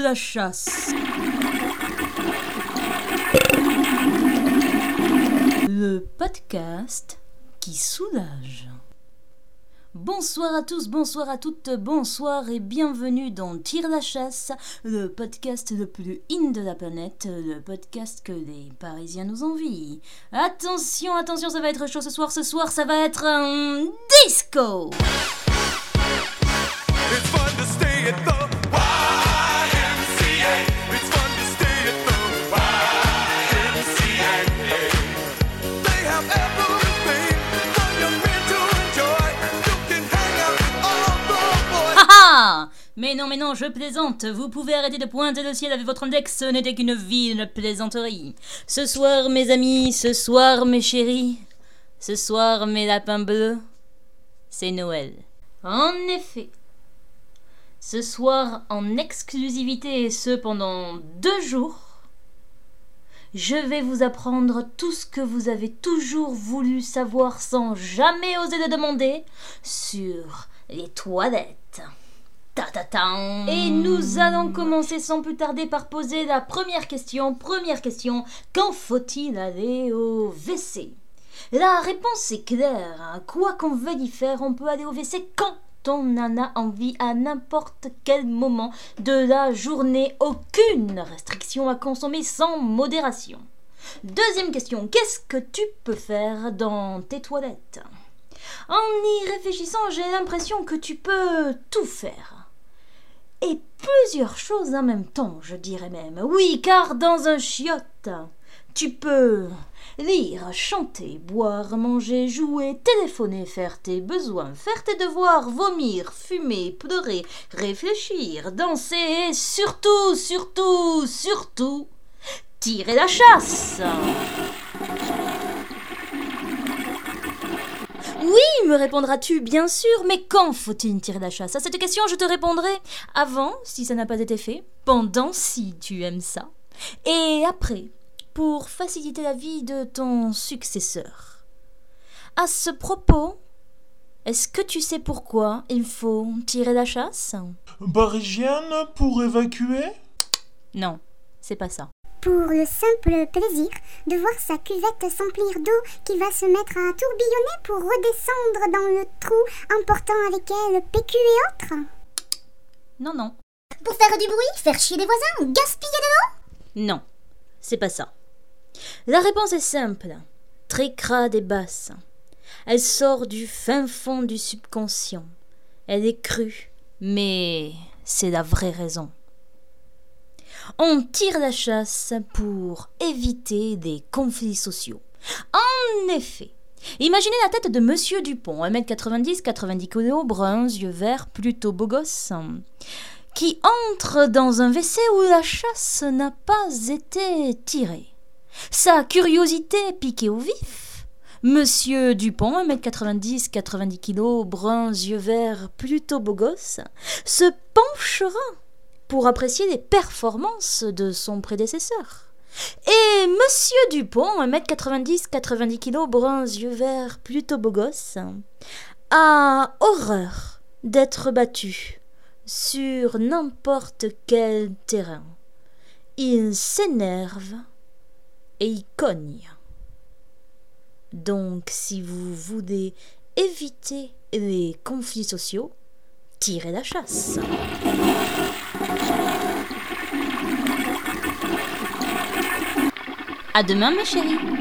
la chasse. Le podcast qui soulage. Bonsoir à tous, bonsoir à toutes, bonsoir et bienvenue dans Tire la chasse, le podcast le plus in de la planète, le podcast que les Parisiens nous envient. Attention, attention, ça va être chaud ce soir, ce soir ça va être un disco stay at the Mais non, mais non, je plaisante. Vous pouvez arrêter de pointer le ciel avec votre index. Ce n'était qu'une vive plaisanterie. Ce soir, mes amis, ce soir, mes chéris, ce soir, mes lapins bleus, c'est Noël. En effet. Ce soir, en exclusivité, et ce pendant deux jours, je vais vous apprendre tout ce que vous avez toujours voulu savoir sans jamais oser le demander sur les toilettes. Ta-ta-tan. Et nous allons commencer sans plus tarder par poser la première question. Première question, quand faut-il aller au WC La réponse est claire. Quoi qu'on veuille y faire, on peut aller au WC quand on en a envie à n'importe quel moment de la journée. Aucune restriction à consommer sans modération. Deuxième question, qu'est-ce que tu peux faire dans tes toilettes? En y réfléchissant, j'ai l'impression que tu peux tout faire. Et plusieurs choses en même temps, je dirais même. Oui, car dans un chiotte, tu peux lire, chanter, boire, manger, jouer, téléphoner, faire tes besoins, faire tes devoirs, vomir, fumer, pleurer, réfléchir, danser et surtout, surtout, surtout, tirer la chasse. Oui, me répondras-tu, bien sûr, mais quand faut-il tirer la chasse? À cette question, je te répondrai avant, si ça n'a pas été fait, pendant, si tu aimes ça, et après, pour faciliter la vie de ton successeur. À ce propos, est-ce que tu sais pourquoi il faut tirer la chasse? Parisienne pour évacuer? Non, c'est pas ça. pour le simple plaisir de voir sa cuvette s'emplir d'eau qui va se mettre à tourbillonner pour redescendre dans le trou, emportant avec elle PQ et autres? Non, non, Pour faire du bruit, faire chier les voisins, gaspiller de l'eau? Non, c'est pas ça. La réponse est simple, très crade et basse. Elle sort du fin fond du subconscient. Elle est crue, mais c'est la vraie raison. On tire la chasse pour éviter des conflits sociaux. En effet, imaginez la tête de Monsieur Dupont, 1m90, 90 kg, brun, yeux verts, plutôt beau gosse, qui entre dans un WC où la chasse n'a pas été tirée. Sa curiosité piquée au vif. Monsieur Dupont, 1m90, 90 kg, brun, yeux verts, plutôt beau gosse, se penchera pour apprécier les performances de son prédécesseur. Et Monsieur Dupont, 1m90, 90 kg, brun, yeux verts, plutôt beau gosse, a horreur d'être battu sur n'importe quel terrain. Il s'énerve et il cogne. Donc, si vous voulez éviter les conflits sociaux, tirez la chasse. À demain, mes chéris.